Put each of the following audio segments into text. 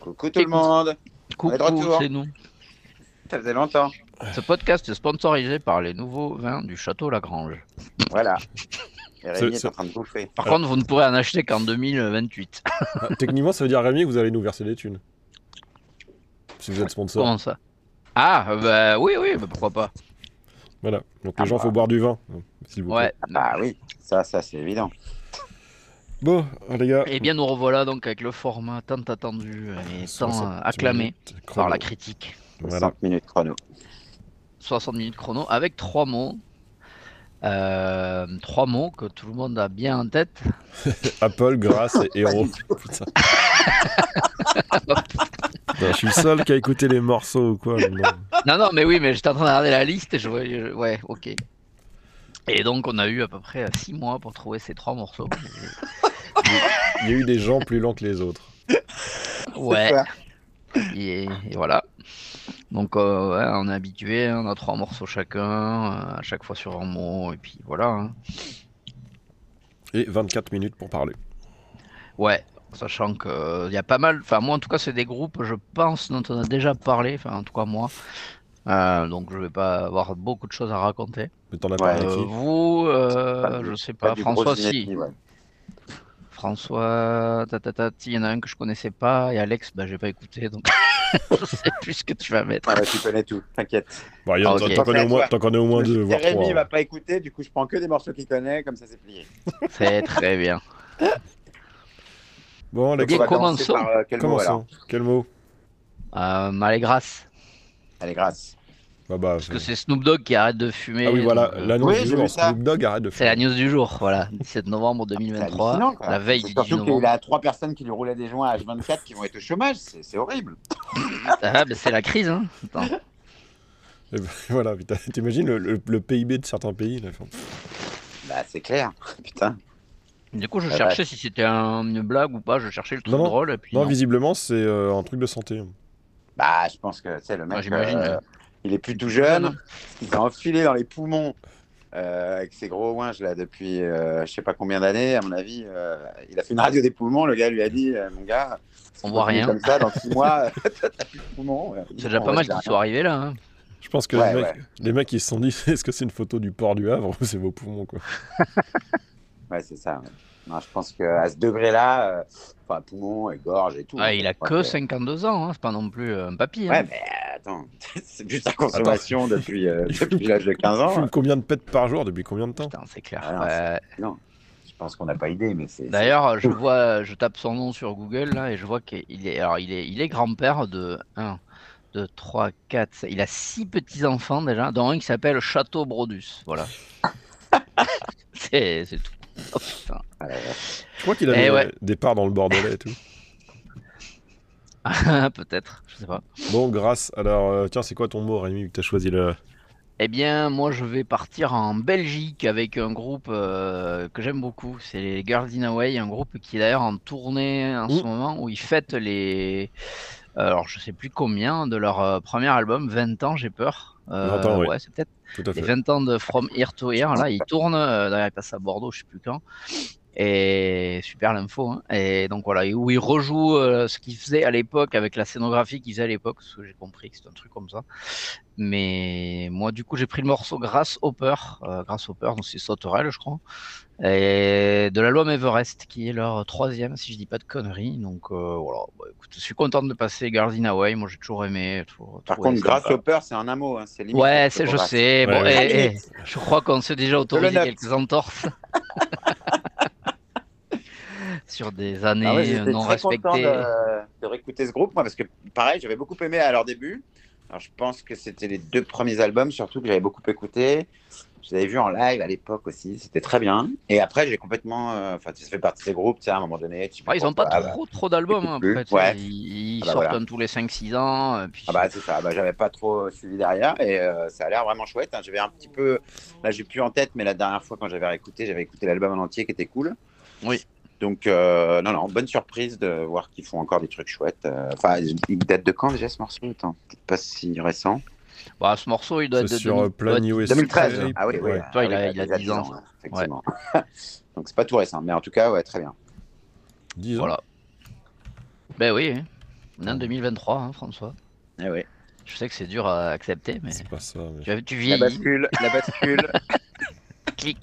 Coucou tout le monde. Coucou, c'est nous. Ça faisait longtemps. Ce podcast est sponsorisé par les nouveaux vins du Château Lagrange. Voilà. Et Rémi est en train de bouffer. Par Euh. contre, vous ne pourrez en acheter qu'en 2028. Ah, techniquement, ça veut dire, Rémi, que vous allez nous verser des thunes. Si vous êtes sponsor. Comment ça? Ah, bah oui, oui, bah pourquoi pas. Voilà. Donc, Ah les gens, bah. faut boire du vin. Vous plaît. Ouais. Ah bah oui, ça, ça c'est évident. Bon, ah, les gars. Eh bien, nous revoilà donc avec le format tant attendu et tant 60 euh, acclamé minutes par la critique. 60 Voilà. minutes chrono. 60 minutes chrono avec trois mots. Euh, trois mots que tout le monde a bien en tête. Apple, grâce et héros. Putain. Non, je suis le seul qui a écouté les morceaux ou quoi. non. Non, non, mais oui, mais j'étais en train de regarder la liste et je voyais. je- Ouais, ok. Et donc, on a eu à peu près 6 mois pour trouver ces trois morceaux. Il y a eu des gens plus lents que les autres. Ouais. Et, et voilà. Donc, euh, ouais, on est habitué, on a trois morceaux chacun, euh, à chaque fois sur un mot, et puis voilà. hein. Et 24 minutes pour parler. Ouais, sachant qu'il y a pas mal. Enfin, moi en tout cas, c'est des groupes, je pense, dont on a déjà parlé, enfin, en tout cas, moi. Euh, donc, je vais pas avoir beaucoup de choses à raconter. Mais t'en as Ouais, parlé Euh, qui vous, euh, Pas du- je sais pas, François, si. Ouais. François, il y en a un que je connaissais pas, et Alex, bah, j'ai pas écouté, donc je sais plus ce que tu vas mettre. Ouais, ouais, tu connais tout, t'inquiète. Bon, il y en- Ah, t'en- ok. T'en connais, au moins- Toi. t'en connais au moins deux, voire Rémi trois. il va pas écouter, du coup je prends que des morceaux qu'il connaît, comme ça c'est plié. C'est très bien. Bon, Alex, va commençons. commencer par euh, quel mot alors. Quel mot? Euh, Malgrâce. Allez, grâce. Bah, bah, Parce que c'est Snoop Dogg qui arrête de fumer. Ah oui, voilà, donc, euh, l'annonce Oui, du jour. Snoop Dogg arrête de C'est la news du jour, voilà. 17 novembre C'est 2023, hallucinant, quoi. la veille du 10 Surtout qu'il a trois personnes qui lui roulaient des joints à H24 qui vont être au chômage, c'est horrible. Ah, bah, c'est la crise, hein. Attends. Et ben, Voilà, putain, t'imagines le, le- le PIB de certains pays là, Bah c'est clair, putain. Du coup, je Ah, cherchais si c'était un- une blague ou pas. Je cherchais le truc Non, non. drôle. Et puis Non, non. visiblement, c'est euh, un truc de santé. Bah je pense que c'est le mec, Ouais, j'imagine, euh. Il est plus tout jeune, il s'est enfilé dans les poumons euh, avec ses gros ouinges là depuis euh, je sais pas combien d'années, à mon avis. euh, il a fait une radio des poumons, le gars lui a dit, euh, mon gars, On voit rien. Comme ça, dans six mois, t'as plus de poumons. C'est déjà pas mal qu'ils soient arrivés là. hein. Je pense que Ouais, les, mecs, ouais. les mecs, ils se sont dit est-ce que c'est une photo du port du Havre ou c'est vos poumons quoi? Ouais, c'est ça. ouais. Non, je pense qu'à ce degré-là, euh, enfin, poumons et gorge et tout. Ah, il a que 52 ans, hein. c'est pas non plus un papy. hein. Ouais, mais attends, c'est juste sa consommation depuis, euh, depuis l'âge de 15 ans. Fume combien de pets par jour depuis combien de temps? Putain, c'est clair. Ah non, Ouais. Non, je pense qu'on n'a pas idée, mais c'est. D'ailleurs, je vois, je tape son nom sur Google là et je vois qu'il est, alors il est, il est grand-père de 1, 2, 3, 4, il a 6 petits-enfants déjà, dont un qui s'appelle Château Brodus. Voilà. c'est tout. Oh, putain. Ah. Je crois qu'il a Eh des, ouais. des parts dans le Bordelais et tout. Peut-être, je sais pas. Bon, grâce. Alors, euh, tiens, c'est quoi ton mot, Rémi, que t'as choisi le. Eh bien, moi, je vais partir en Belgique avec un groupe euh, que j'aime beaucoup. C'est les Girls in Away, un groupe qui est d'ailleurs en tournée en ce Mmh. moment où ils fêtent les. Alors, je sais plus combien de leur euh, premier album, 20 ans, j'ai peur. Euh, 20 ans, oui. Ouais, c'est peut-être Tout à les fait. 20 ans de From Here to Here. Là, ils tournent. euh, d'ailleurs, ils passent à Bordeaux, je sais plus quand. Et super l'info. hein. Et donc voilà, et où ils rejouent euh, ce qu'ils faisaient à l'époque avec la scénographie qu'ils faisaient à l'époque, parce que j'ai compris que c'était un truc comme ça. Mais moi, du coup, j'ai pris le morceau Grâce Hopper, euh, Grâce Hopper, donc c'est Sauterelle, je crois, et de l'album Everest, qui est leur troisième, si je dis pas de conneries. Donc euh, voilà, Bah, écoute, je suis content de passer Girls in Away. Moi, j'ai toujours aimé. toujours Par contre, sympa. grâce au peur, c'est un amour. Hein, c'est limite. Ouais, c'est, je sais. Bon, Ouais, eh, eh, je crois qu'on s'est déjà autorisé quelques entorses. Sur des années Ah ouais, euh, non très content respectées. de, de réécouter ce groupe, moi, parce que pareil, j'avais beaucoup aimé à leur début. Alors, je pense que c'était les deux premiers albums, surtout que j'avais beaucoup écouté. Je les avais vus en live à l'époque aussi, c'était très bien. Et après, j'ai complètement. euh, Enfin, ça fait partie de ces groupes, tu sais, à un moment donné. tu Ouais, ils ont pas trop, trop d'albums. hein, tu sais, Ouais. Ils, ils Ah bah sortent voilà. un tous les 5-6 ans. euh, Puis... Ah bah c'est ça, bah, j'avais pas trop suivi derrière et euh, ça a l'air vraiment chouette. hein. J'avais un petit peu, là j'ai plus en tête, mais la dernière fois quand j'avais écouté, j'avais écouté l'album en entier qui était cool. Oui. Donc euh, non non, bonne surprise de voir qu'ils font encore des trucs chouettes. Euh, Enfin, il date de quand déjà ce morceau Attends, peut-être pas si récent. Bah, ce morceau, il doit être de sur 2000 euh, Plan doit- USA. 2013. Tape. Ah oui, oui. Ouais. Toi, il ah a- oui, il a déjà 10 ans. effectivement. Donc c'est pas tout récent, mais en tout cas ouais très bien. 10 ans. Voilà. Ben oui. hein. Non, 2023, hein, François. Ah ouais. Je sais que c'est dur à accepter, mais C'est pas ça. mais- tu, tu La vieillis. bascule, la bascule. Clic.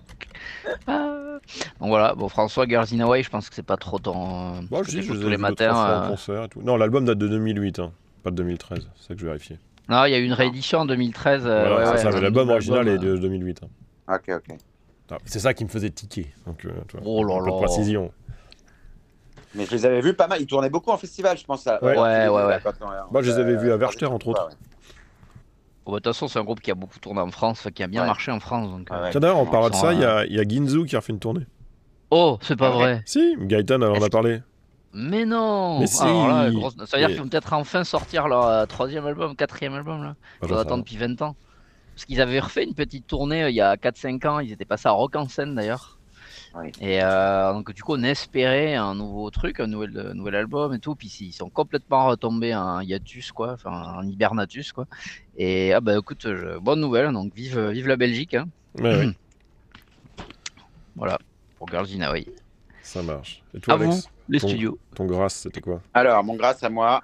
Ah. Donc voilà, bon François Girls in Hawaii, je pense que c'est pas trop ton. Bah, je tous les matins. euh, tout. Non, l'album date de 2008, hein, pas de 2013. C'est ça que je vérifiais. Non, il y a eu une réédition en 2013. euh, Voilà, ouais, c'est ouais, ça, mais un l'album original est de 2008. hein. ok, ok. Ah, C'est ça qui me faisait tiquer. Donc, euh, tu vois, Oh là là. précision. Mais je les avais vus pas mal. Ils tournaient beaucoup en festival, je pense. À... Ouais. Ouais, ouais, Moi, je les avais euh, vus à Werchter, entre autres. Bah, De toute façon, c'est un groupe qui a beaucoup tourné en France, qui a bien Ouais. marché en France. Donc, Ah euh, ouais. Tiens, d'ailleurs, on parle de ça, il y a, il y a Ginzu qui a refait une tournée. Oh, c'est pas Ah vrai. Si, Gaëtan, elle en a parlé. Mais non. Mais si. Alors là, grosse- Ça veut dire Mais- qu'ils vont peut-être enfin sortir leur euh, troisième album, quatrième album là. Bah, Ils j'en doivent sais attendre depuis 20 ans. Parce qu'ils avaient refait une petite tournée euh, il y a 4-5 ans, ils étaient passés à Rock en scène d'ailleurs. Oui. Et euh, donc du coup on espérait un nouveau truc, un nouvel, euh, nouvel album et tout, puis ils sont complètement retombés en hiatus quoi, enfin en hibernatus quoi. Et ah bah écoute, je- bonne nouvelle, donc vive, vive la Belgique, hein. Ouais, ouais, voilà, pour Girls in Hawaii. ça marche. Et toi, À vous, Alex, les Ton- studios. ton grâce, c'était quoi? Alors, mon grâce à moi,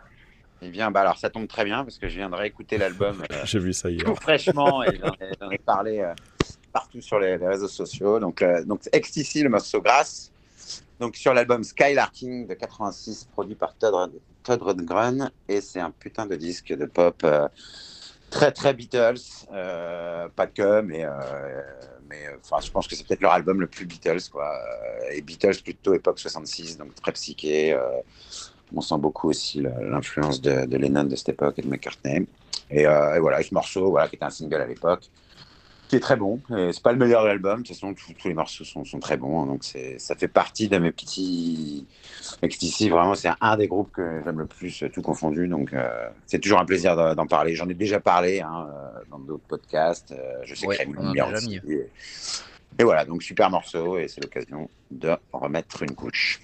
eh bien, bah alors ça tombe très bien parce que je viens de réécouter l'album euh, J'ai vu ça hier. tout fraîchement et j'en ai, parlé euh, partout sur les, réseaux sociaux. Donc, euh, donc XTC, le morceau grâce. Donc, sur l'album Skylarking de 86, produit par Todd, Todd Rundgren. Et c'est un putain de disque de pop euh, très, très Beatles. Euh, pas que, mais, euh, mais euh, enfin, je pense que c'est peut-être leur album le plus Beatles. Quoi. Et Beatles plutôt époque 66, donc très psyché. on sent beaucoup aussi l'influence de, Lennon de cette époque et de McCartney. Et, et voilà, ce morceau, voilà, qui était un single à l'époque, qui est très bon. Et C'est pas le meilleur de l'album, de toute façon, tous, tous les morceaux sont, sont très bons. Donc c'est, ça fait partie de mes petits. XTC, vraiment, c'est un des groupes que j'aime le plus, tout confondu. Donc euh, c'est toujours un plaisir d'en parler. J'en ai déjà parlé hein, euh, dans d'autres podcasts. Euh, je sais Ouais, que on bien aussi. Et, et voilà, donc super morceau et c'est l'occasion de remettre une couche.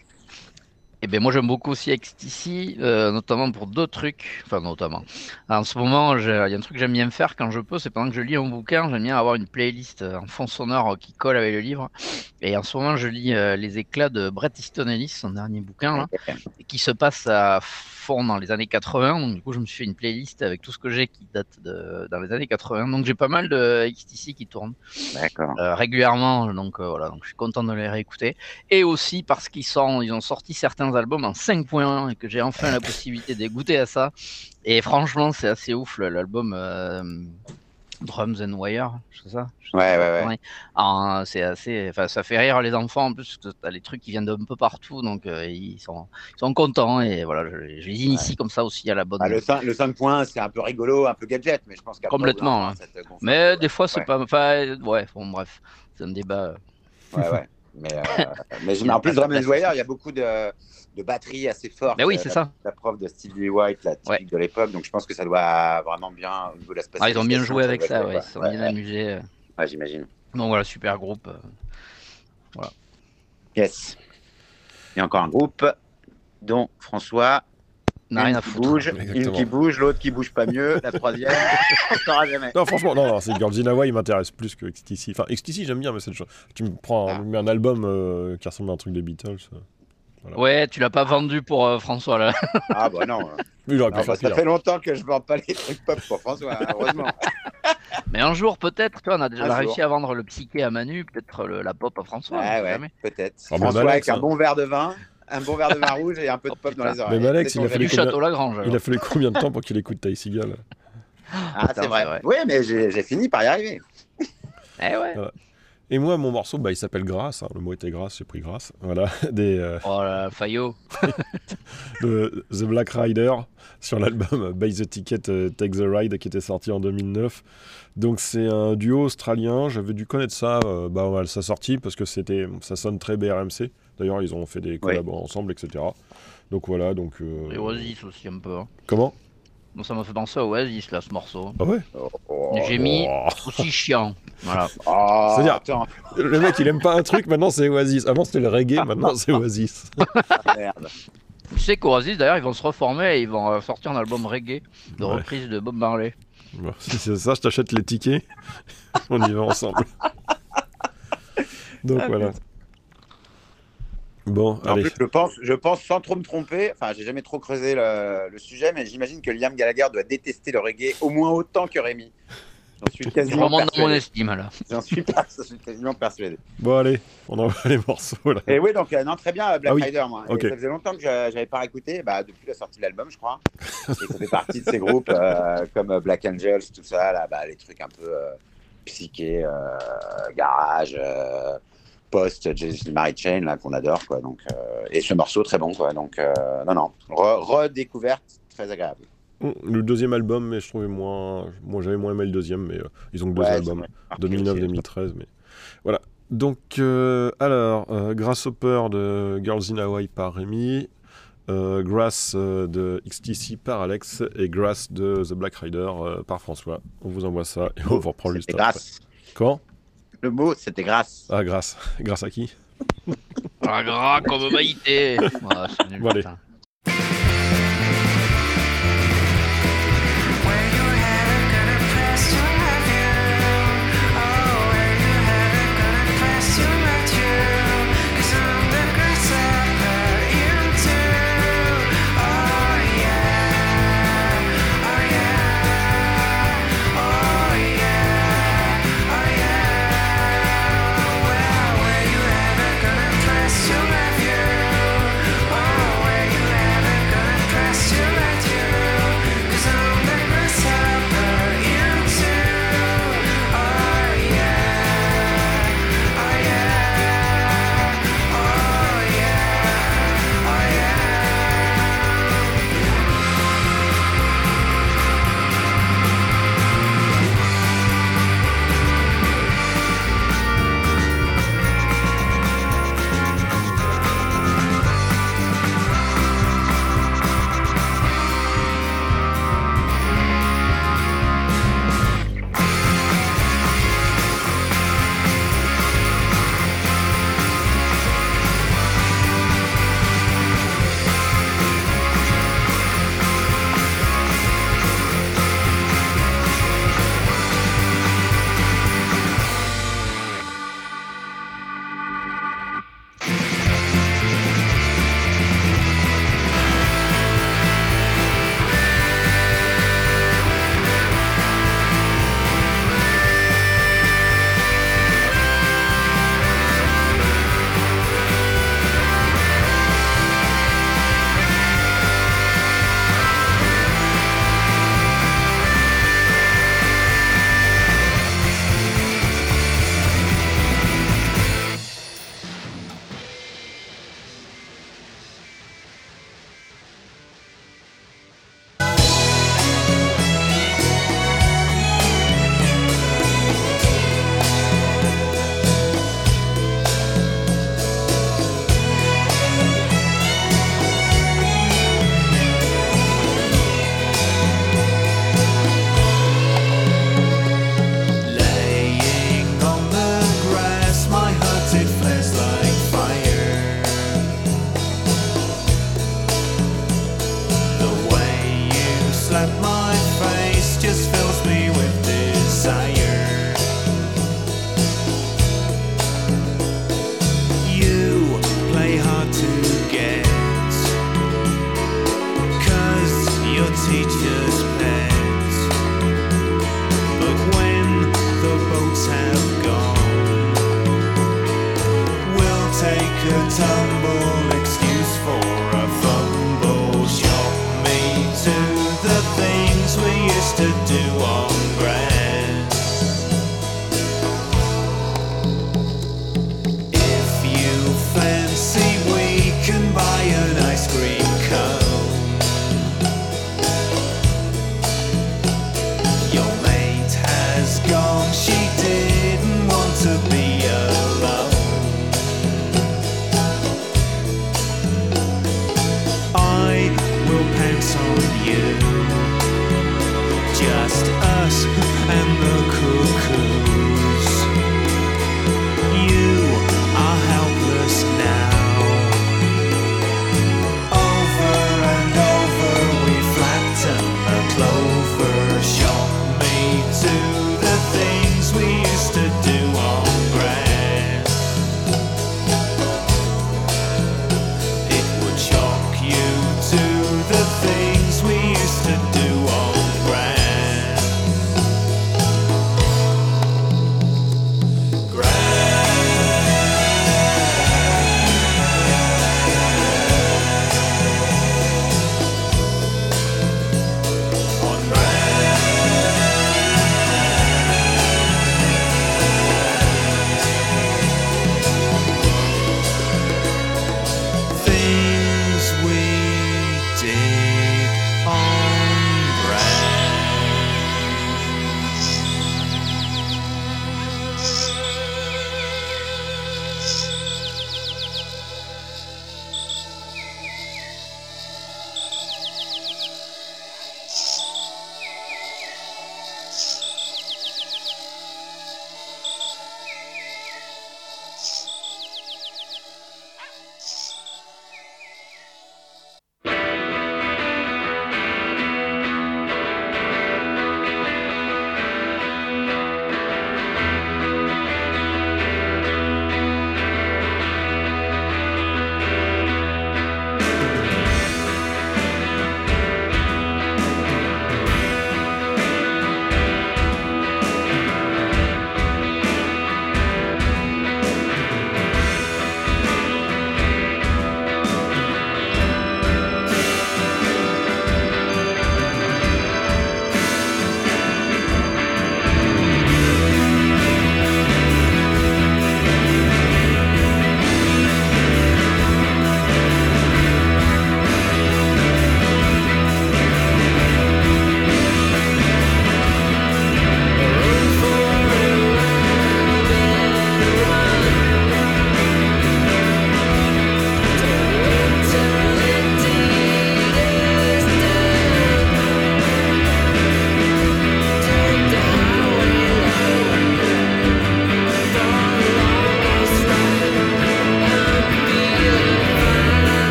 Et ben moi j'aime beaucoup aussi XTC, euh, notamment pour deux trucs, enfin notamment. En ce moment, il y a un truc que j'aime bien faire quand je peux, c'est pendant que je lis un bouquin, j'aime bien avoir une playlist en fond sonore qui colle avec le livre. Et en ce moment, je lis euh, Les éclats de Bret Easton Ellis, son dernier bouquin, là, qui se passe à fond dans les années 80. Donc du coup, je me suis fait une playlist avec tout ce que j'ai qui date de dans les années 80. Donc j'ai pas mal de XTC qui tournent euh, régulièrement, donc voilà, donc je suis content de les réécouter. Et aussi parce qu'ils sont, ils ont sorti certains albums en 5.1 et que j'ai enfin la possibilité de goûter à ça. Et franchement, c'est assez ouf l'album euh, Drums and Wire, c'est ça? Ouais, ouais, ouais. c'est assez, enfin ça fait rire les enfants en plus, parce que t'as les trucs qui viennent d'un peu partout, donc euh, ils sont, ils sont contents et voilà, je, je les initie comme ça aussi à la bonne. Ah, le, 5, le 5 points, c'est un peu rigolo, un peu gadget, mais je pense qu'après, Complètement, hein. ça te Mais des fois c'est pas, enfin ouais, bon bref, c'est un débat. euh, Ouais, ouais. Mais, euh, mais en plus, pas Drum sa and place Wire, aussi. il y a beaucoup de, de batteries assez fortes. Mais oui, Euh, c'est la- ça. La prof de Stevie White, la typique Ouais. de l'époque, donc je pense que ça doit vraiment bien au niveau de la Ah, ils ont bien joué avec ça, être, ouais, ils se sont Ouais, bien amusés. euh. Ouais, j'imagine. Donc voilà, super groupe. euh. Yes. Il y a encore un groupe dont François, N'a rien à foutre. bouge, une qui bouge, l'autre qui bouge pas mieux, la troisième, on ne saura jamais. Non, franchement, non, non, c'est Girls in Hawaii, il m'intéresse plus que XTC. Enfin, XTC, j'aime bien, mais c'est. Tu me prends un, Ah. mets un album euh, qui ressemble à un truc des Beatles. euh. Ouais, tu l'as pas vendu pour euh, François là. Ah bah non. Il pu Non, bah, ça pire. fait longtemps que je vends pas les trucs pop pour François, hein, heureusement. Mais un jour peut-être, on a déjà Un réussi jour. à vendre le psyché à Manu, peut-être le- la pop à François. on Ouais, peut-être. Ah, François avec un hein. bon verre de vin, un bon verre de vin rouge et un peu de Oh, pop dans les oreilles. Mais Alex, il a verre. combien- Château Lagrange. Il a fallu combien de temps pour qu'il écoute Ty Seagal Ah, c'est vrai. vrai. Oui, mais j'ai fini par y arriver. Eh ouais. Et moi, mon morceau, bah, il s'appelle Grâce. hein. Le mot était grâce, j'ai pris grâce. Voilà, des, euh, Oh là, Fayot. de The Black Rider sur l'album Buy the Ticket, euh, Take the Ride qui était sorti en 2009. Donc c'est un duo australien. J'avais dû connaître ça euh, bah, à sa sortie parce que c'était, ça sonne très BRMC. D'ailleurs, ils ont fait des collabs ensemble, etc. Donc voilà, donc. euh, Et Oasis aussi un peu. hein. Comment? Bon, ça m'a fait penser à Oasis là, ce morceau. Ah ouais? J'ai mis Oh. aussi chiant. Voilà. Oh, C'est-à-dire- attends, Le mec, il aime pas un truc, maintenant c'est Oasis. Avant c'était le reggae, maintenant c'est Oasis. merde. Tu sais qu'Oasis d'ailleurs, ils vont se reformer et ils vont euh, sortir un album reggae de Ouais. reprise de Bob Marley. Bon, si c'est ça, je t'achète les tickets. On y va ensemble. Donc Ah, voilà. Bon, En allez. plus, je pense, je pense sans trop me tromper, enfin, j'ai jamais trop creusé le, le sujet, mais j'imagine que Liam Gallagher doit détester le reggae au moins autant que Rémi. J'en suis quasiment remonte dans mon persuadé. estime là. J'en suis, pas- suis quasiment persuadé. Bon, allez, on envoie les morceaux là. Et oui, donc, euh, non, très bien, euh, Black Ah oui. Rider, moi. Ça faisait longtemps que je j'avais pas écouté, bah, depuis la sortie de l'album, je crois. Et ça fait partie de ces groupes euh, comme euh, Black Angels, tout ça, là, bah, les trucs un peu euh, psyché, euh, garage, euh, post, Mary Chain, là, qu'on adore, quoi. Donc, euh, et ce morceau, très bon, quoi. Donc, euh, non, non, Re- redécouverte, très agréable. Le deuxième album, mais je trouvais moins. Moi, j'avais moins aimé le deuxième, mais euh, ils ont que deux Ouais, albums. c'est vrai. 2009-2013, mais voilà. Donc, euh, alors, euh, Grasshopper de Girls in Hawaii par Rémi, euh, Grass de XTC par Alex et Grass de The Black Rider par François. On vous envoie ça et on vous reprend juste après. grâce. Quand? Le mot, c'était grâce. Ah, grâce. grâce à qui? Ah, gras comme Maïté. C'est nul, Bon, allez.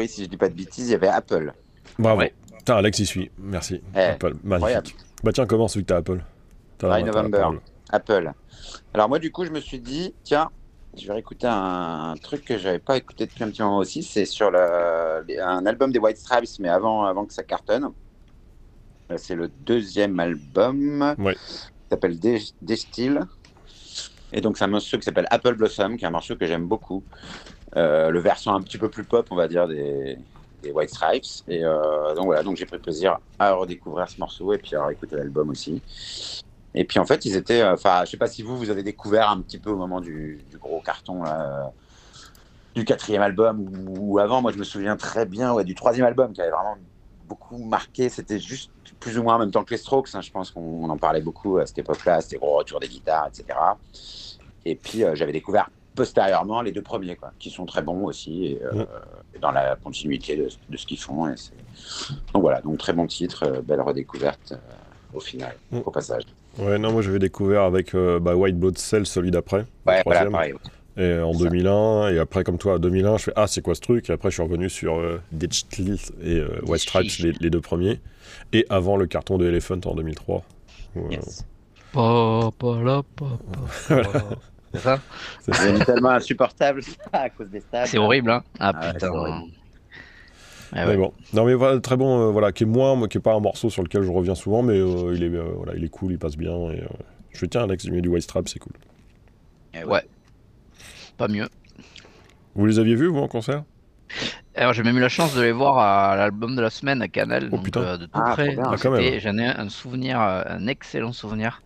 Priori, si je dis pas de bêtises, il y avait Apple. Bravo. Ouais. Putain, Alex y suit. Merci. Eh, Apple, incroyable. magnifique. Bah tiens, commence vu que t'as Apple. November. Apple. Alors moi, du coup, je me suis dit, tiens, je vais réécouter un, truc que j'avais pas écouté depuis un petit moment aussi. C'est sur le, les- un album des White Stripes, mais avant, avant que ça cartonne. C'est le deuxième album. Ouais. qui s'appelle Des- Destill. Et donc, c'est un morceau qui s'appelle Apple Blossom, qui est un morceau que j'aime beaucoup. Euh, le versant un petit peu plus pop, on va dire, des, White Stripes. Et euh, donc voilà, donc j'ai pris plaisir à redécouvrir ce morceau et puis à écouter l'album aussi. Et puis en fait, ils étaient. euh, Enfin, je sais pas si vous, vous avez découvert un petit peu au moment du, gros carton là, du quatrième album ou, avant. Moi, je me souviens très bien du troisième album qui avait vraiment beaucoup marqué. C'était juste plus ou moins en même temps que les Strokes. hein. Je pense qu'on on en parlait beaucoup à cette époque-là. C'était gros retour des guitares, etc. Et puis j'avais découvert postérieurement les deux premiers, quoi, qui sont très bons aussi et, euh, et dans la continuité de, de ce qu'ils font. Et donc voilà, donc très bon titre, euh, belle redécouverte euh, au final, Mm. au passage. Ouais, non, moi j'avais découvert avec euh, bah, White Blood Cell, celui d'après. le Ouais, voilà, pareil. Et en C'est ça. 2001, et après, comme toi, en 2001, je fais Ah, c'est quoi ce truc? Et après, je suis revenu sur euh, Digital et euh, White Stripes, les, les deux premiers. Et avant le carton de Elephant en 2003. où, euh, Yes. Pa, pa, la, pa, pa, pa. C'est ça c'est ça. tellement insupportable à cause des stats. C'est horrible, hein Ah Ah putain. Ah Mais bon, non mais voilà, très bon, euh, voilà, qui est moins, moi, qui est pas un morceau sur lequel je reviens souvent, mais euh, il est, euh, voilà, il est cool, il passe bien. Et, euh, je tiens, Alex, il met du White Strap, c'est cool. Eh Ouais. Pas mieux. Vous les aviez vus vous en concert? Alors j'ai même eu la chance de les voir à l'album de la semaine à Canal, Oh, donc, putain. euh, de tout Ah, près. Ah, quand même. c'était- J'en ai un souvenir, un excellent souvenir,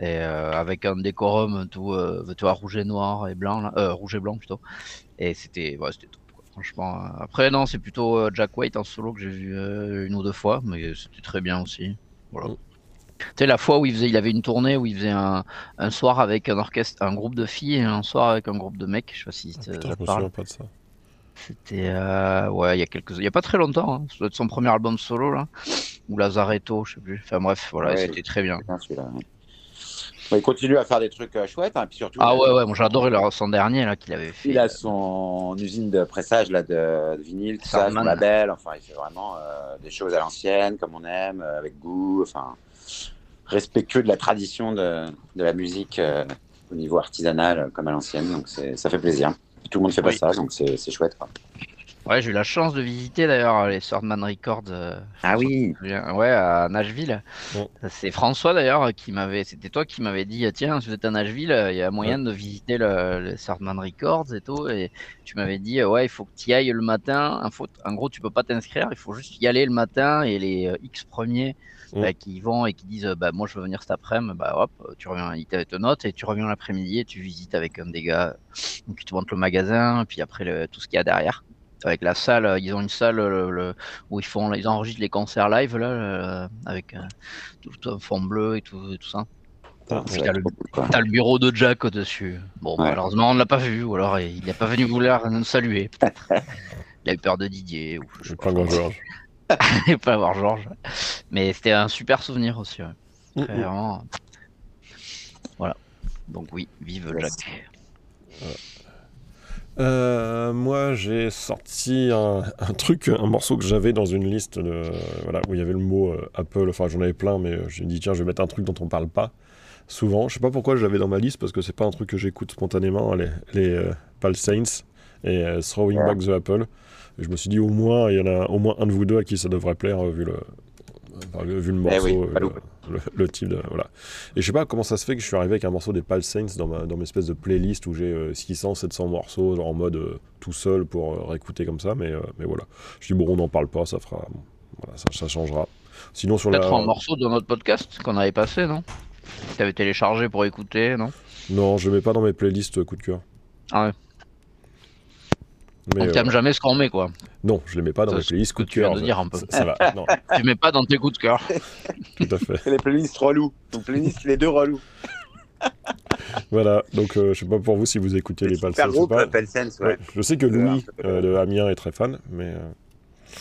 et euh, avec un décorum tout, euh, tu vois, rouge et noir et blanc, là. Euh, rouge et blanc plutôt. Et c'était, ouais, c'était top. quoi. Franchement, euh, après non, c'est plutôt euh, Jack White en solo que j'ai vu euh, une ou deux fois, mais c'était très bien aussi. Voilà. Mm. Tu sais, la fois où il, faisait, il avait une tournée où il faisait un, un soir avec un orchestre, un groupe de filles et un soir avec un groupe de mecs. Je sais pas si Ah, ça Putain, ça je te me parle. souviens pas de ça. C'était euh, ouais, il y a quelques, il y a pas très longtemps. Hein. Ça doit être son premier album solo là, ou Lazaretto, je sais plus. Enfin bref, voilà, Ouais. c'était très bien. Bien, celui-là, ouais. Bon, il continue à faire des trucs euh, chouettes, hein, puis surtout. Ah ouais ouais, adoré leur son dernier là qu'il avait fait. Il a son usine de pressage là, de, de vinyle, tout ça, son label. Enfin, il fait vraiment euh, des choses à l'ancienne, comme on aime, euh, avec goût. Enfin, respectueux de la tradition de, de la musique euh, au niveau artisanal, euh, comme à l'ancienne. Donc, ça fait plaisir. Tout le monde fait pas Oui. ça, donc c'est c'est chouette. Quoi. Ouais, j'ai eu la chance de visiter d'ailleurs les Swordman Records. euh, Ah oui. Ouais, à Nashville. Bon. C'est François d'ailleurs qui m'avait, c'était toi qui m'avais dit, tiens, si vous êtes à Nashville, il y a moyen de visiter le, le Swordman Records et tout. Et tu m'avais dit, ouais, il faut que tu y ailles le matin. En, faut- en gros, tu peux pas t'inscrire, il faut juste y aller le matin et les euh, X premiers Mm. bah, qui y vont et qui disent, euh, bah, moi je veux venir cet après-midi, bah hop, tu reviens, ils te te notent et tu reviens l'après-midi et tu visites avec un des gars. Donc ils te montrent le magasin, puis après le- tout ce qu'il y a derrière avec la salle, euh, ils ont une salle le- le- où ils font, ils enregistrent les concerts live là, euh, avec euh, tout, tout un fond bleu et tout, et tout ça. T'as le, bureau de Jack au-dessus. Bon, Ouais. malheureusement, on ne l'a pas vu, ou alors il n'est pas venu vouloir nous saluer. il a eu peur de Didier, ou je pas. grand Georges. Et pas avoir Georges. Mais c'était un super souvenir aussi. ouais. Mm, vraiment. Voilà. Donc oui, vive Yes. Jack. Euh, moi, j'ai sorti un, un truc, un morceau que j'avais dans une liste de, voilà, où il y avait le mot euh, Apple. Enfin, j'en avais plein, mais euh, j'ai dit, tiens, je vais mettre un truc dont on parle pas souvent. Je sais pas pourquoi je l'avais dans ma liste, parce que c'est pas un truc que j'écoute spontanément, les, les euh, Pal Saints et Throwing. Back the Apple. Et je me suis dit, au moins, il y en a au moins un de vous deux à qui ça devrait plaire, vu le, vu le Eh morceau, oui, le, type de. Voilà. Et je sais pas comment ça se fait que je suis arrivé avec un morceau des Pal Saints dans ma, dans mes espèces de playlist où j'ai euh, 600, 700 morceaux, genre en mode euh, tout seul pour euh, réécouter comme ça, mais, euh, mais voilà. Je dis, bon, on n'en parle pas, ça fera. Voilà, ça, ça changera. Sinon, sur la. Peut-être un morceau de notre podcast qu'on avait passé, non? Tu avais téléchargé pour écouter, non? Non, je mets pas dans mes playlists euh, coup de cœur. Ah ouais. Mais, On euh, t'aime jamais ce qu'on met, quoi. non, je les mets pas dans mes playlists coup de cœur. de dire un peu. Ça, ça va. Non, tu mets pas dans tes coups de cœur. tout à fait. C'est les playlists relous. Donc, playlist les deux relous. Voilà, donc euh, je sais pas pour vous si vous écoutez les Pal Super Saints ou groupe, pas. Sense, ouais. Ouais, Je sais que Louis euh, de Amiens est très fan, mais euh,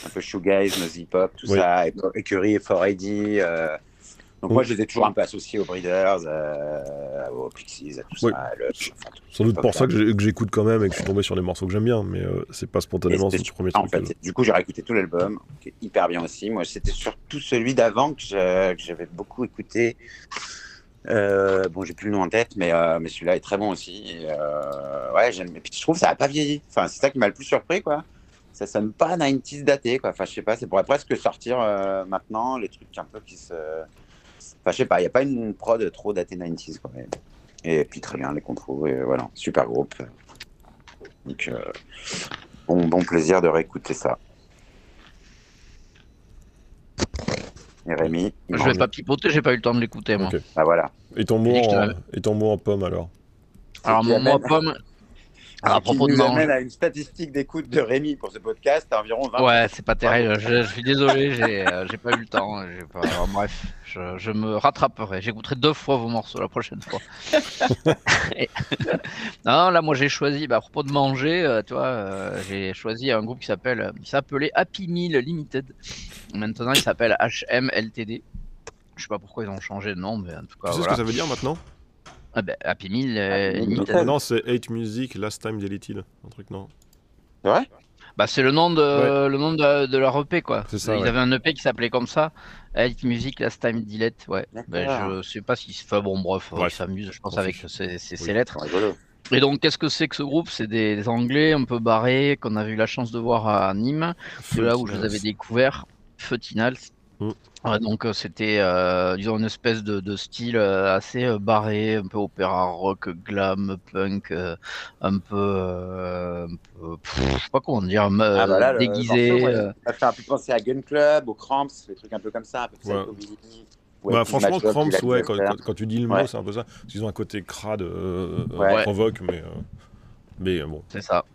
Un peu shoegaze, nosy pop, tout Oui. ça. Écurie et 4AD. Euh, Donc moi, je les ai toujours un peu associés aux Breeders, euh, aux Pixies, à tout Oui. ça. le- enfin, tout- Sans doute pour ça que j'écoute quand même et que je suis tombé sur des morceaux que j'aime bien, mais euh, c'est pas spontanément ce premier en truc. fait. Du coup, j'ai réécouté tout l'album, qui est hyper bien aussi. Moi, c'était surtout celui d'avant que j'avais beaucoup écouté. Euh, bon, j'ai plus le nom en tête, mais, euh, mais celui-là est très bon aussi. Et, euh, ouais, j'aime. Et puis je trouve que ça n'a pas vieilli. Enfin, c'est ça qui m'a le plus surpris, quoi. Ça sonne pas 90s daté, quoi. Enfin, je sais pas, c'est pourrait presque sortir euh, maintenant, les trucs un peu qui se. Enfin, je sais pas, il n'y a pas une prod trop datée 90s, quoi. Et, et puis très bien, les contrôles, et voilà, super groupe. Donc, euh, bon, bon plaisir de réécouter ça. Et Rémi, Je vais pas pipoter, j'ai pas eu le temps de l'écouter moi. Bah voilà. Et ton mot en, et ton mot en pomme alors? Alors mon mot à amène- pomme, à Ce qui propos de nous manger. amène à une statistique d'écoute de Rémi pour ce podcast à environ 20. Ouais, c'est pas terrible. Je, je suis désolé, j'ai euh, j'ai pas eu le temps. Pas... alors, bref, je, je me rattraperai. J'écouterai deux fois vos morceaux la prochaine fois. Et- non, là, moi, j'ai choisi, bah, à propos de manger, euh, tu vois, euh, j'ai choisi un groupe qui s'appelle, qui s'appelait Happy Meal Limited. Maintenant, il s'appelle HMLTD. Je sais pas pourquoi ils ont changé de nom, mais en tout cas, Tu sais ce que ça veut dire maintenant? Ah, bah, Happy Meal euh, Happy. Non, c'est Hate Music Last Time Deleted. Un truc, non C'est vrai? Bah, c'est le nom de le nom de, de leur EP quoi. C'est ça, Ils ouais. avaient un EP qui s'appelait comme ça, Hate Music Last Time Delete. Ouais. Ben, je sais pas si enfin bon bref, Bref. ils s'amusent je pense On avec ces, ces, Oui. ces lettres. Rigolo. Et donc qu'est-ce que c'est que ce groupe? C'est des, des Anglais un peu barrés qu'on avait eu la chance de voir à Nîmes. C'est là où je les avais découverts. Feutinals. Ouais, donc euh, c'était euh, disons une espèce de, de style euh, assez barré, un peu opéra rock, glam, punk, euh, un peu, euh, un peu pff, je sais pas comment dire, Ah, bah là, le déguisé. morceau, ouais, Ça fait un peu penser à Gun Club, aux Cramps, des trucs un peu comme ça, un peu Ouais. Bah, franchement, Cramps, ouais, quand, Buster. quand- quand tu dis le mot, Ouais. c'est un peu ça. Qu'ils ont un côté crade, Ouais. provoque, mais, mais bon. C'est ça.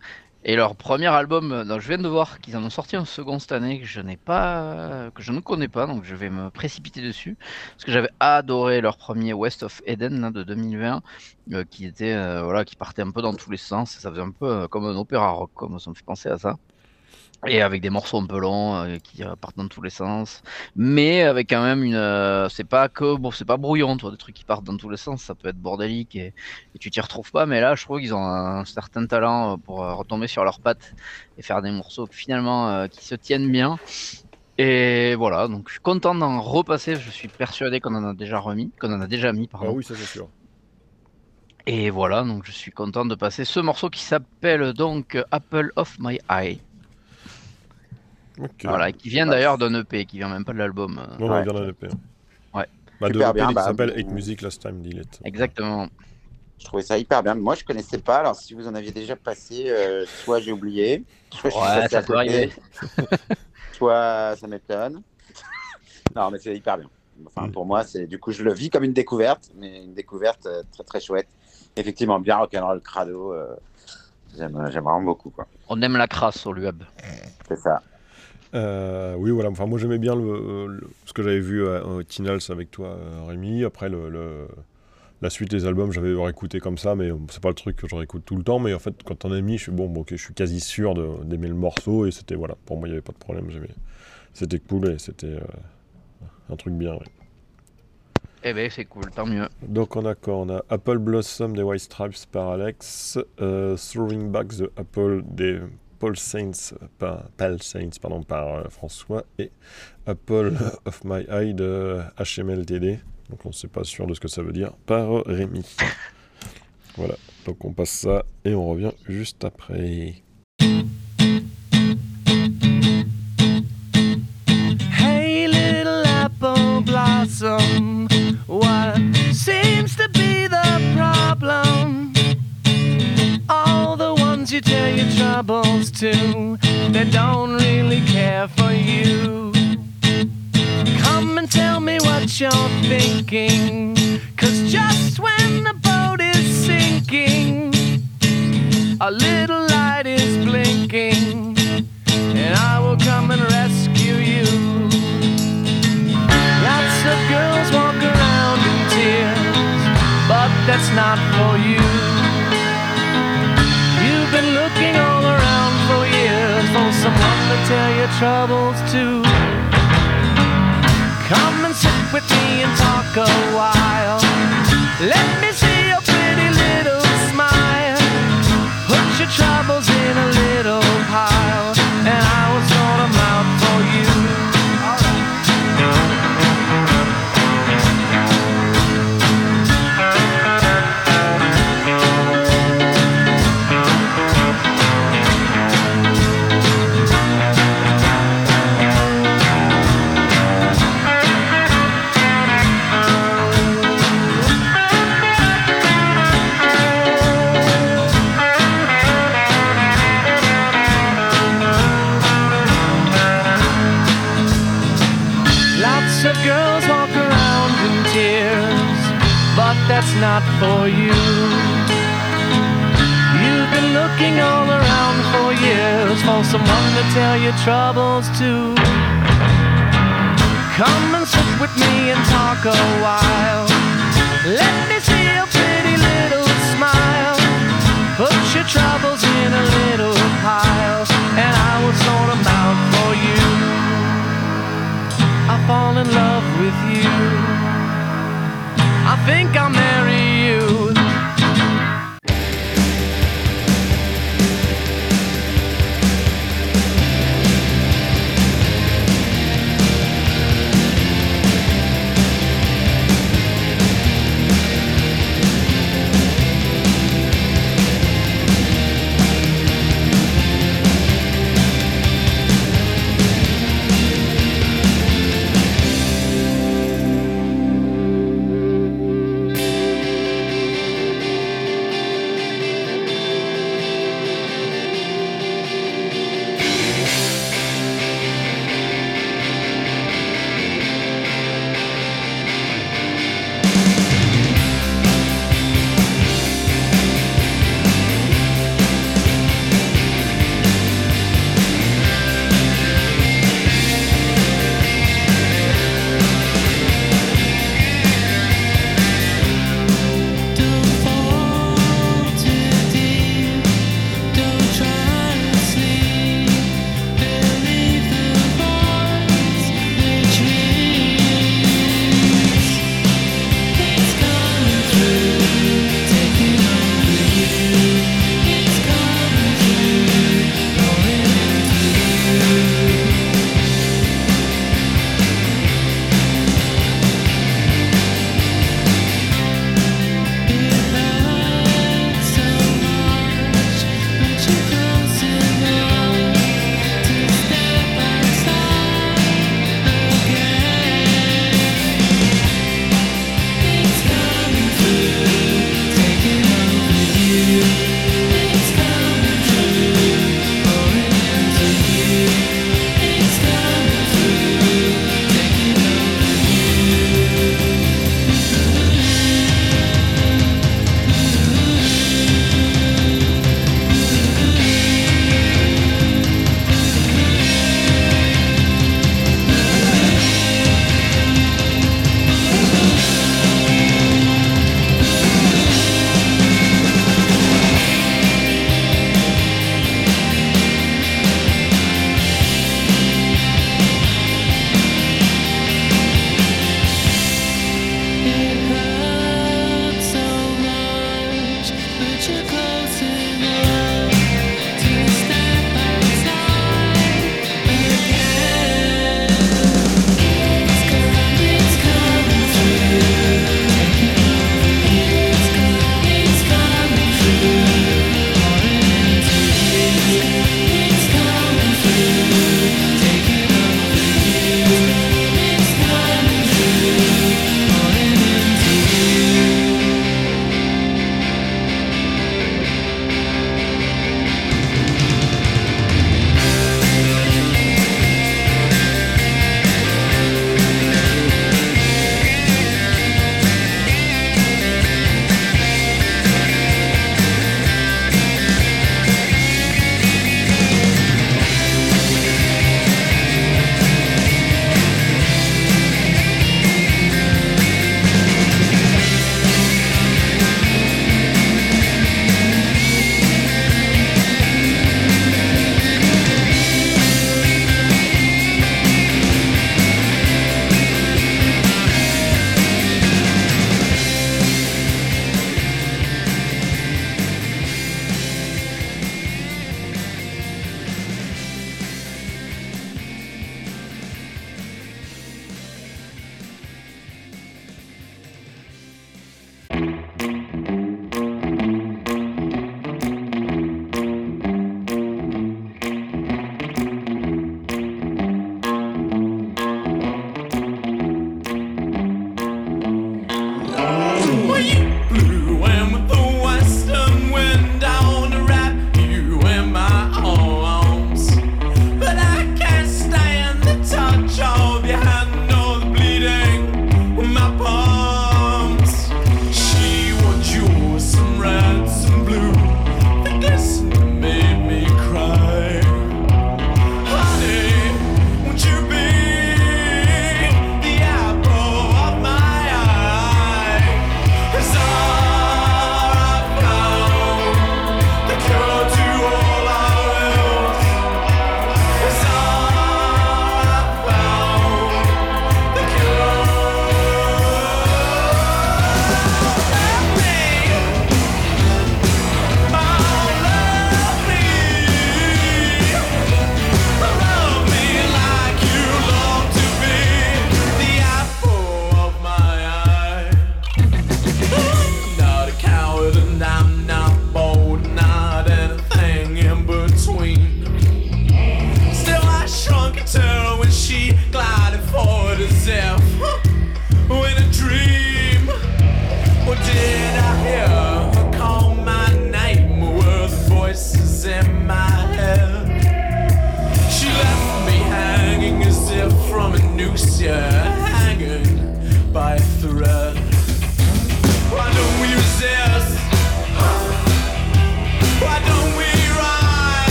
Et leur premier album, euh, je viens de voir qu'ils en ont sorti un second cette année que je n'ai pas, que je ne connais pas, donc je vais me précipiter dessus parce que j'avais adoré leur premier West of Eden de 2020, euh, qui était euh, voilà, qui partait un peu dans tous les sens. Ça faisait un peu comme un opéra rock, comme ça me fait penser à ça. Et avec des morceaux un peu longs euh, qui euh, partent dans tous les sens, mais avec quand même une, euh, c'est pas que bon, c'est pas brouillon, toi, des trucs qui partent dans tous les sens, ça peut être bordélique et, et tu t'y retrouves pas. Mais là, je trouve qu'ils ont un certain talent pour retomber sur leurs pattes et faire des morceaux finalement euh, qui se tiennent bien. Et voilà, donc je suis content d'en repasser. Je suis persuadé qu'on en a déjà remis, qu'on en a déjà mis, Ah pardon. oui, ça c'est sûr. Et voilà, donc je suis content de passer ce morceau qui s'appelle donc Apple of My Eye. Voilà, qui vient d'ailleurs d'un EP, qui vient même pas de l'album. euh. Non, non, Ouais. bien dans l'EP. Ouais. Bah, de Super l'EP bien, qui bah, s'appelle. Hate Music Last Time Delete. Exactement. Je trouvais ça hyper bien. Moi, je connaissais pas. Alors, si vous en aviez déjà passé, euh, soit j'ai oublié, soit je suis Ouais, ça à peut côté, arriver. soit ça m'étonne. non, mais c'est hyper bien. Enfin, Mm. pour moi, c'est du coup, je le vis comme une découverte, mais une découverte euh, très très chouette. Effectivement, bien rock'n'roll crado. euh, J'aime j'aime vraiment beaucoup, quoi. On aime la crasse au Luab. C'est ça. Euh, oui, voilà. Enfin, moi, j'aimais bien le, le- ce que j'avais vu à, à Tinals avec toi, euh, Rémi. Après, le, le- la suite des albums, j'avais réécouté comme ça, mais euh, c'est pas le truc que je réécoute tout le temps. Mais en fait, quand on a mis, je suis bon, bon, ok, je suis quasi sûr d'aimer le morceau et c'était voilà. Pour moi, il n'y avait pas de problème. C'était cool et c'était euh, un truc bien. ouais. Eh ben c'est cool, tant mieux. Donc on a quoi? On a Apple Blossom des White Stripes par Alex, euh, Throwing Back the Apple des Paul Saints, euh, par, Pal Saints pardon, par euh, François et Apple of My Eye de HMLTD. Donc on ne sait pas sûr de ce que ça veut dire par euh, Rémi. Voilà, donc on passe ça et on revient juste après. Hey, little apple blossom, what seems to be the ones you tell your troubles to, they don't really care for you. Come and tell me what you're thinking, cause just when the boat is sinking, a little light is blinking and I will come and rescue you. Lots of girls walk around in tears, but that's not for you. Been looking all around for years for someone to tell your troubles to. Come and sit with me and talk a while. Let me see your pretty little smile. Put your troubles in a little trouble.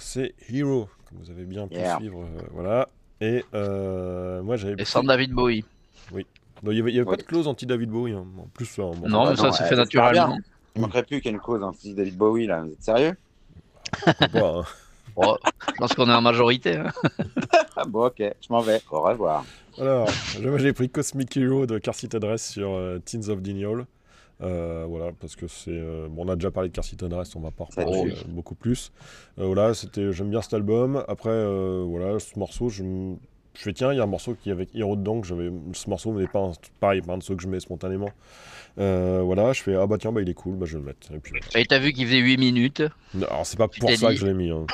C'est Hero, comme vous avez bien pu Yeah. suivre. euh, voilà. Et euh, moi, j'avais. Et sans David Bowie. Non, il n'y avait, y avait Ouais. pas de clause anti-David Bowie. hein. En plus, bon, Non, mais ça ouais, fait naturellement. Il manquerait plus qu'il y ait une cause anti David Bowie là. Vous êtes sérieux? Pourquoi pas, hein. Oh, je pense qu'on est en majorité. hein. Ah bon, ok, je m'en vais. Au revoir. Alors, j'ai pris Cosmic Hero de Car Seat Dress sur euh, Teens of Denial. Euh, voilà, parce que c'est. euh, bon, on a déjà parlé de Car Seat Dress, on va pas reparler euh, beaucoup plus. Euh, voilà, c'était, j'aime bien cet album. Après, euh, voilà, ce morceau, je, me- je fais tiens, il y a un morceau qui est avec Hero dedans, que j'avais. Ce morceau n'est pas un- pareil, pas un de ceux que je mets spontanément. Euh, voilà, je fais ah bah tiens, bah il est cool, bah je vais le mettre. Et puis, voilà. Et t'as vu qu'il faisait 8 minutes. Non, Alors, c'est pas Tu pour ça dit. que je l'ai mis. hein.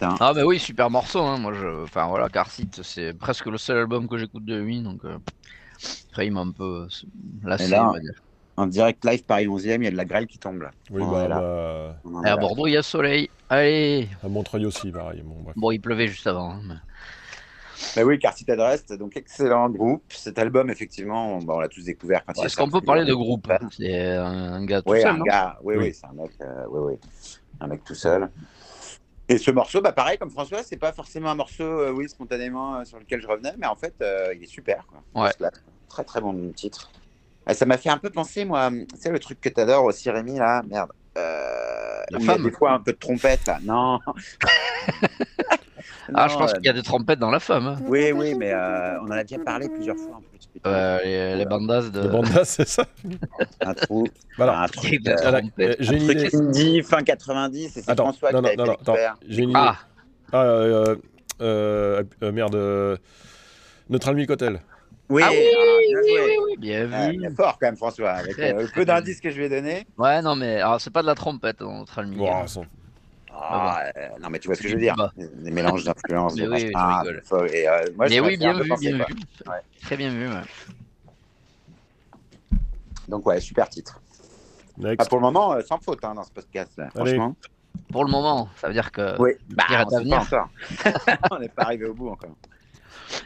Ah bah oui, super morceau. Hein. Moi, je... Enfin voilà, Car c'est presque le seul album que j'écoute de lui. Donc, euh... après, il m'a un peu lassé. Et là, on va dire. En direct live Paris 11e, il y a de la grêle qui tombe là. Oui, On bah, est là. bah, On est à là. Bordeaux, il y a soleil. Allez à Montreuil aussi, pareil. Bon, bref. Bon, il pleuvait juste avant. hein, mais- Bah oui, Car City Adresse, donc excellent groupe. Cet album, effectivement, on, bah, on l'a tous découvert quand Est-ce qu'on peut parler de groupe fan. C'est un gars tout Oui, seul, un non? gars, oui, Oui. oui, c'est un mec, euh, oui, oui, un mec tout seul. Et ce morceau, bah pareil comme François, c'est pas forcément un morceau, euh, oui, spontanément euh, sur lequel je revenais, mais en fait, euh, il est super. Quoi. Ouais. Très très bon titre. Et ça m'a fait un peu penser, moi, c'est le truc que t'adores aussi, Rémi, là, merde. La il y a des fois un peu de trompette, là. Non. Ah, je Non, pense euh, qu'il y a des trompettes dans la femme. hein. Oui, oui, mais euh, on en a déjà parlé plusieurs fois en plus. Euh, les, les bandas de. Le bandas, c'est ça Un trou, Voilà. un truc, euh, euh, J'ai un une idée. indie fin 90 et c'est Attends, François non, qui non, non, attends. découvrir. J'ai une idée. Ah, Ah, euh, euh, euh, merde. euh, Notre ami Cotel. Oui, Ah oui, bien oui, oui, oui, bien vu. bien fort quand même François, avec euh, le peu d'indices que je lui ai donné. Ouais, non, mais alors c'est pas de la trompette, hein, notre ami. Ouah, son- Ah, euh, non mais tu vois ce que je veux dire. Des, mélanges d'influences. Mais de oui, fol- et, euh, moi, mais oui, bien vu, penser, bien vu. Ouais. Très bien vu. ouais. Donc ouais, super titre. Next. Ah, pour le moment, euh, sans faute hein, dans ce podcast là. Allez. Franchement. Pour le moment, ça veut dire que. Oui. est on venir. pas n'est pas arrivé au bout encore.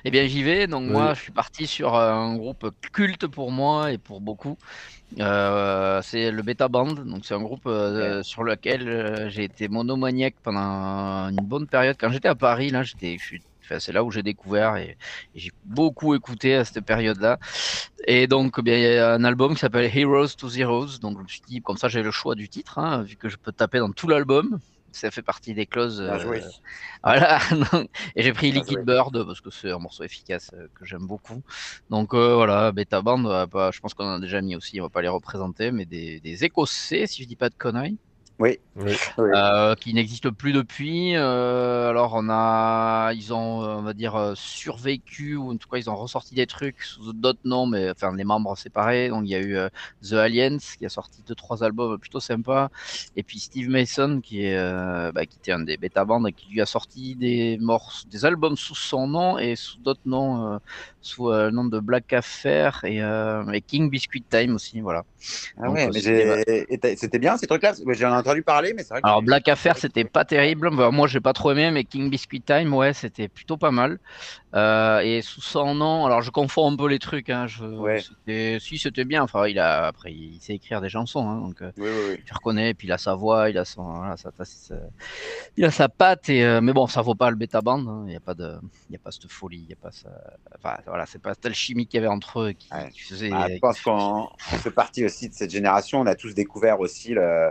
Eh bien, j'y vais. Donc, Oui. moi, je suis parti sur euh, un groupe culte pour moi et pour beaucoup. Euh, c'est le Beta Band. Donc, c'est un groupe euh, sur lequel j'ai été monomaniaque pendant une bonne période. Quand j'étais à Paris, là, j'étais, enfin, c'est là où j'ai découvert et, et j'ai beaucoup écouté à cette période-là. Et donc, eh bien, il y a un album qui s'appelle Heroes to Zeros. Donc, je me suis dit, comme ça, j'ai le choix du titre, hein, vu que je peux taper dans tout l'album. Ça fait partie des clauses. Bien euh, joué. voilà. et j'ai pris Bien Liquid joué. Bird parce que c'est un morceau efficace euh, que j'aime beaucoup. Donc euh, voilà, Beta Band, bah, je pense qu'on en a déjà mis aussi, on va pas les représenter, mais des, des Écossais, si je dis pas de conneries, Oui. Oui. euh, qui n'existent plus depuis. Euh, alors on a, ils ont, on va dire, euh, survécu ou en tout cas ils ont ressorti des trucs sous d'autres noms, mais enfin les membres séparés. Donc il y a eu euh, The Aliens qui a sorti deux trois albums plutôt sympas, et puis Steve Mason qui est, bah, qui était un des bêta bands et qui lui a sorti des morceaux, des albums sous son nom et sous d'autres noms, sous le nom de Black Affair et, et King Biscuit Time aussi, voilà. Ah ouais, c'était- j'ai- bien ces trucs-là? parce que J'en ai entendu parler, mais c'est vrai que. Alors Black Affair c'était pas terrible, Bah, moi j'ai pas trop aimé, mais King Biscuit Time ouais c'était plutôt pas mal. Euh, et sous son nom, alors je confonds un peu les trucs, hein, je... Ouais. c'était- si c'était bien, enfin il a après il sait écrire des chansons, hein, donc euh, Oui, oui, oui. tu reconnais, puis il a sa voix, il a son, voilà, sa, sa- il a sa patte, et euh, mais bon ça vaut pas le bêta band, hein, il y a pas de, il y a pas cette folie, il y a pas ça, enfin voilà c'est pas telle chimie qu'il y avait entre eux qui, Ouais. qui faisait. Ah, je pense qu'on on fait partie aussi de cette génération. On a tous découvert aussi le,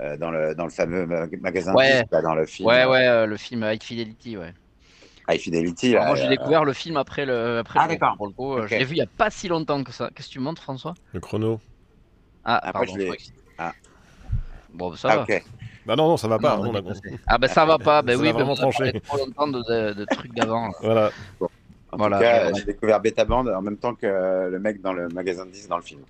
euh, dans, le, dans le fameux ma- magasin de Ouais. disques, là, dans le film Ouais ouais euh, le film High Fidelity ouais. High Fidelity. Alors, là, moi j'ai euh, découvert le film après le, après Ah, d'accord. pour le coup, euh, Ok. je l'ai vu il y a pas si longtemps que ça. Qu'est-ce que tu montres François? Le chrono. Ah Après, pardon. je l'ai- Ah. Bon bah, ça Ah, va. ok. Bah non, non, ça va pas. Non. Ah bah ça va pas, bah Ça oui, vraiment on tranché. trop longtemps de, de- de trucs d'avant. Voilà. En Voilà, tout cas, ouais. j'ai découvert Beta Band en même temps que le mec dans le magasin de disques dans le film.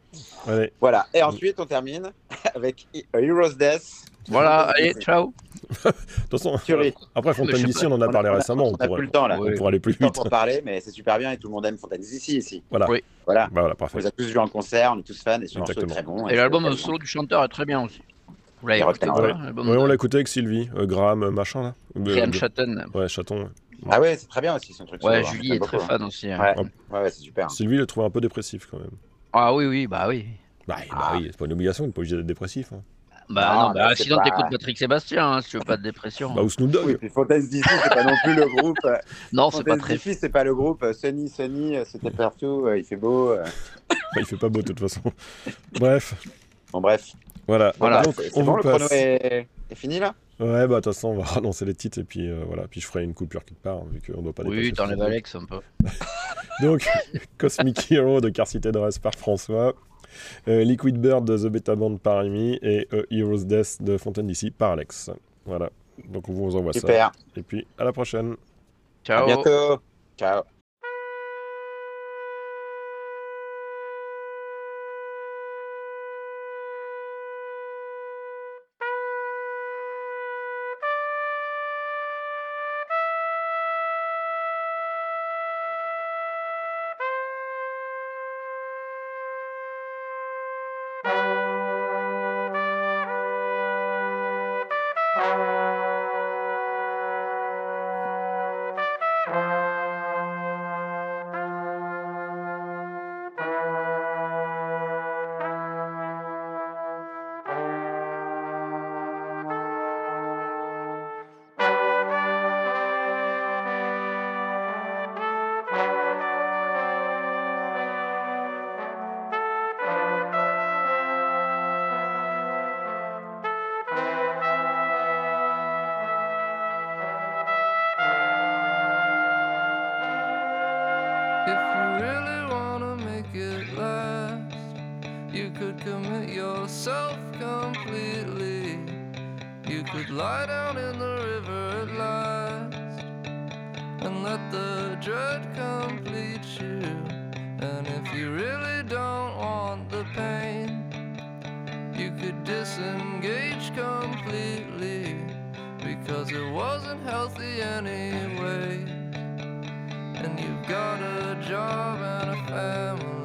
Voilà. Et ensuite, on termine avec A Hero's Death. Voilà, allez, ciao. De toute façon, Tuerie. après pas, on en a on a- parlé on a- récemment. on On a plus le temps là. Ouais. on pourrait aller plus le temps vite. pour parler, mais c'est super bien et tout le monde aime Fontaine ici ici. Voilà. Oui. Voilà. Bah voilà, On parfait. les a tous vus en concert, on est tous fans et ce morceau est très bon. Et je- l'album solo du chanteur est très bien aussi. Vous l'avez Et écouté quoi, l'album Ouais, on l'a écouté avec Sylvie, euh, Graham, machin là. Euh, de- Chatten. Ouais, chaton. ouais. Ah ouais, c'est très bien aussi son truc. Ouais, hein, Julie est très beaucoup, fan aussi. hein. hein. Ouais, ouais, ouais, c'est super. Sylvie l'a trouvé un peu dépressif quand même. Ah oui, oui, bah oui. Bah, bah Ah. oui, c'est pas une obligation, on n'est pas obligé d'être dépressif. hein. Bah Non, non, mais bah c'est sinon pas- t'écoutes Patrick Sébastien hein, si tu veux pas de dépression. Bah, ou Snoop Dogg. Oui, puis Fontaine d'ici, c'est pas non plus le groupe. euh, non, c'est pas très. c'est pas le groupe euh, Sunny, Sunny, euh, c'était partout, euh, il fait beau. euh. Bah, il fait pas beau de toute façon. Bref, Bon, bref. voilà. Voilà. Donc, C'est on bon, vous le chrono passe. est... est fini là? Ouais, bah de toute façon, on va relancer les titres et puis euh, voilà. Puis je ferai une coupure quelque part, hein, vu qu'on doit pas Oui, dépasser t'enlèves 60. Alex un peu. Donc, Cosmic Hero de Car City Dress par François. Euh, Liquid Bird de The Beta Band par Amy. Et euh, Heroes Death de Fontaine d'ici par Alex. Voilà. Donc on vous envoie ça. Super. Et puis à la prochaine. À Ciao. bientôt. Ciao. Commit yourself completely. You could lie down in the river at last and let the dread complete you. And if you really don't want the pain, you could disengage completely because it wasn't healthy anyway and you've got a job and a family.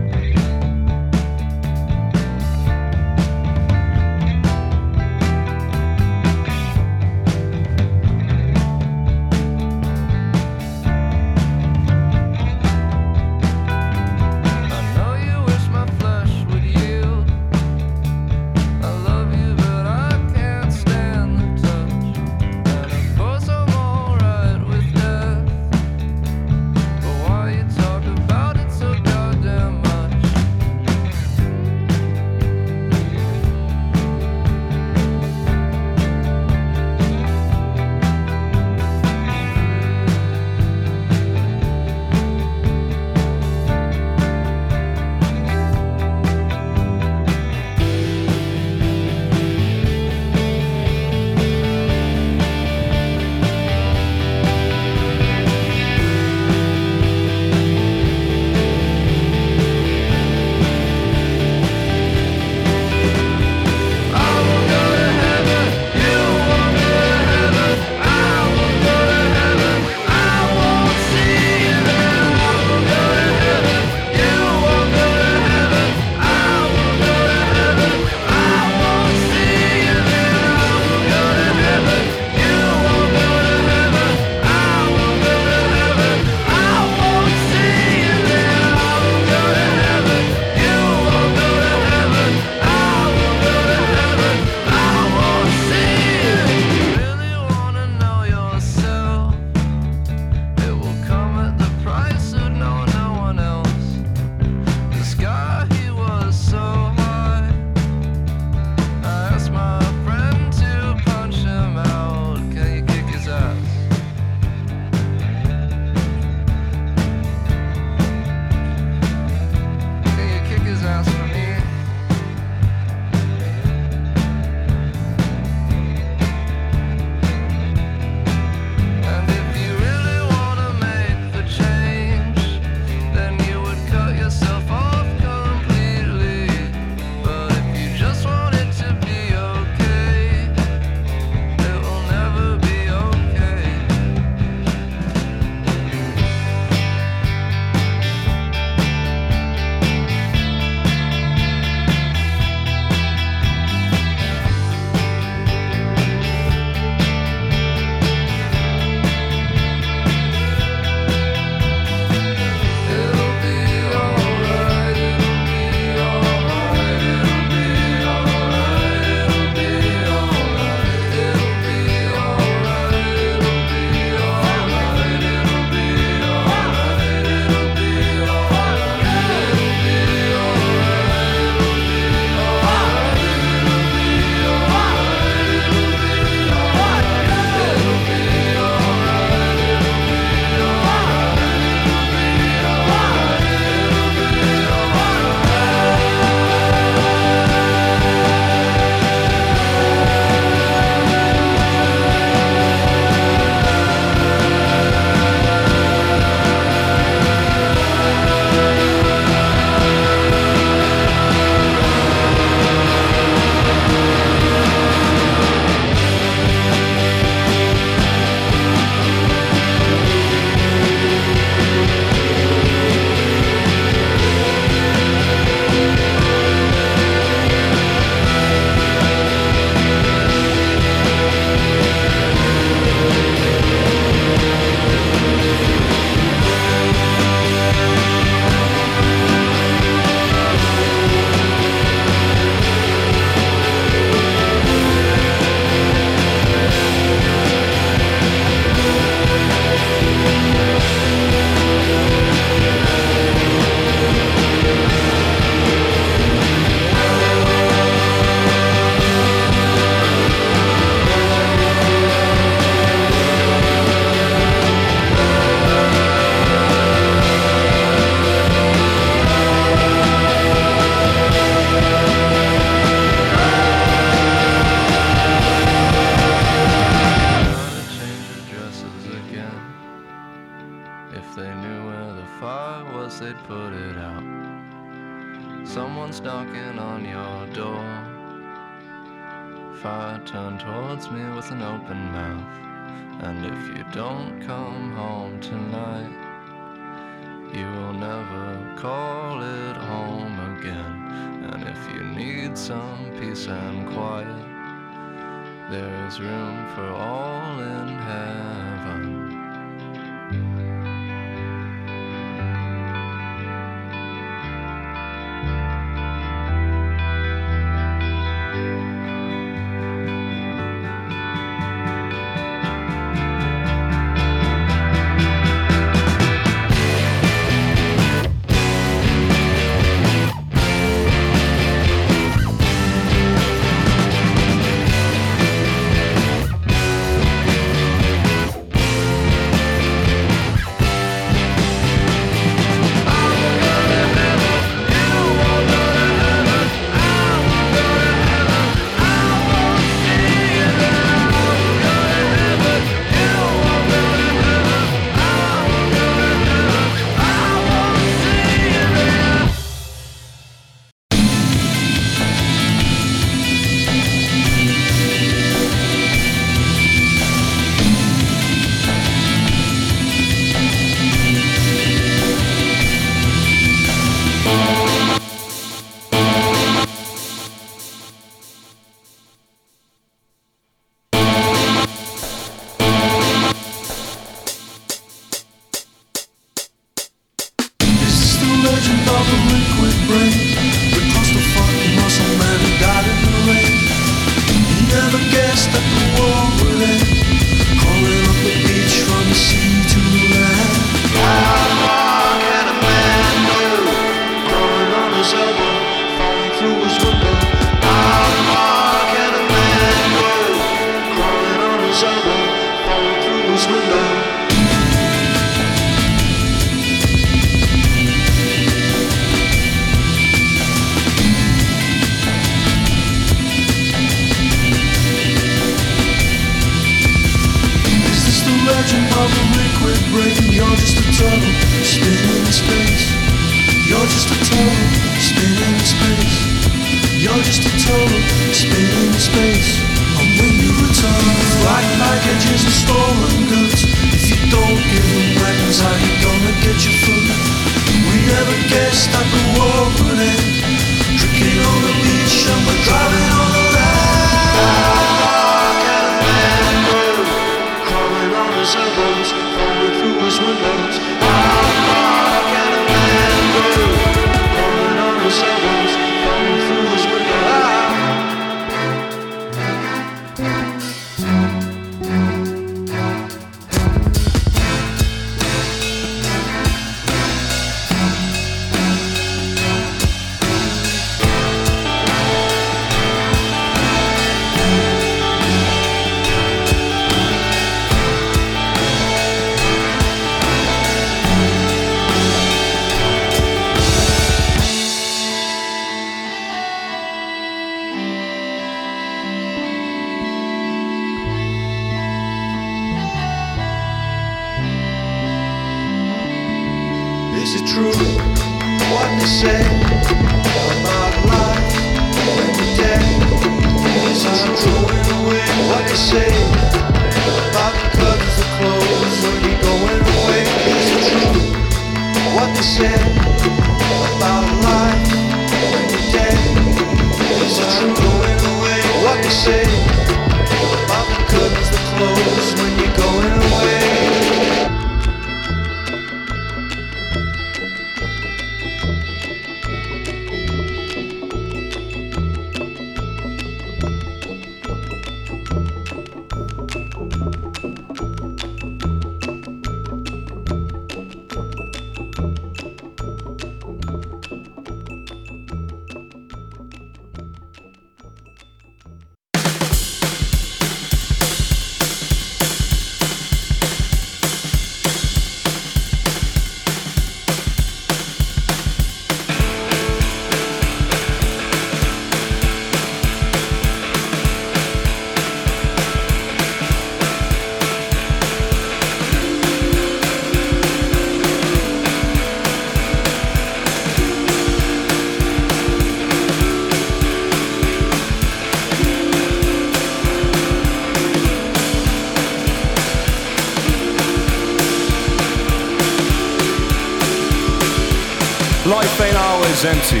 Empty.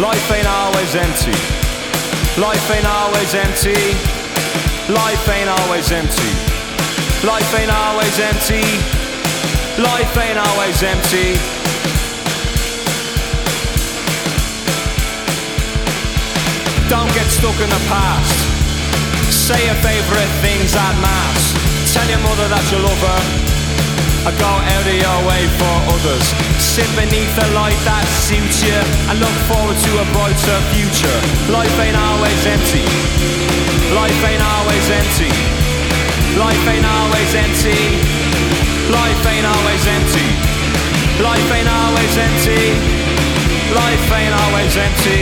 Life ain't always empty. Life ain't always empty. Life ain't always empty. Life ain't always empty. Life ain't always empty. Don't get stuck in the past. Say your favourite things at mass. Tell your mother that you love her. Or go out of your way for others. Sit beneath a light that suits you and look forward to a brighter future. Life ain't always empty. Life ain't always empty. Life ain't always empty. Life ain't always empty. Life ain't always empty. Life ain't always empty.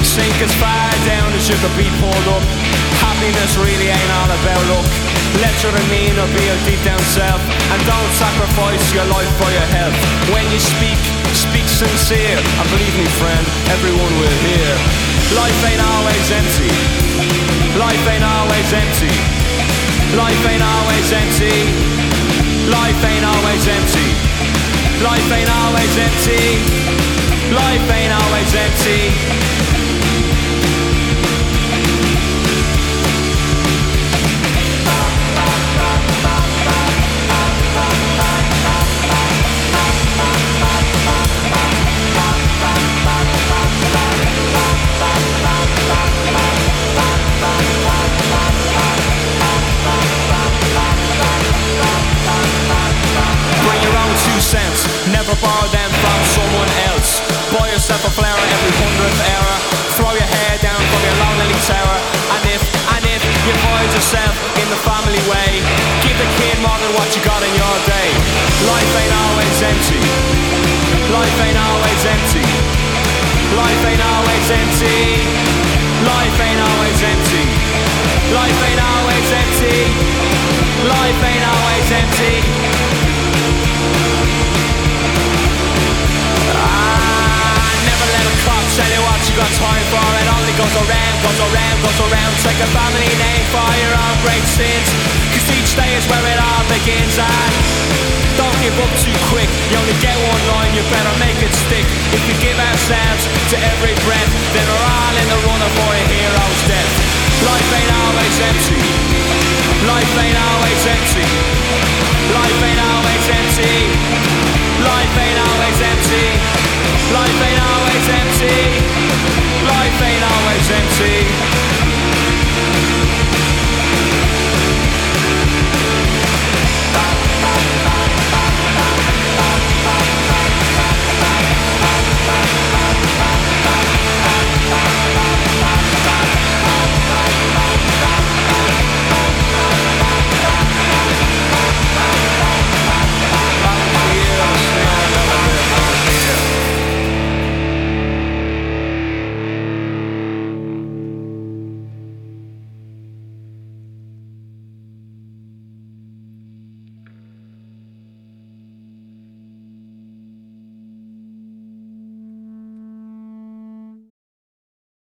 Sink as far down as you could be pulled up. Happiness really ain't all about luck. Let your demeanor be your deep down self, and don't sacrifice your life for your health. When you speak, speak sincere, and believe me, friend, everyone will hear. Life ain't always empty. Life ain't always empty. Life ain't always empty. Life ain't always empty. Life ain't always empty. Life ain't always empty. The way, give the kid more than what you got in your day. Life ain't always empty. Life ain't always empty. Life ain't always empty. Life ain't always empty. Life ain't always empty. Life ain't always empty. got time for it. Only goes around, goes around, goes around. Take a family name for your own great sins. Cause each day is where it all begins. And Don't give up too quick, you only get one line, you better make it stick. If we give ourselves to every breath Then we're all in the runner for a hero's death. Life ain't always empty. Life ain't always empty. Life ain't always empty. Life ain't always empty. Life ain't always empty. Life ain't always empty.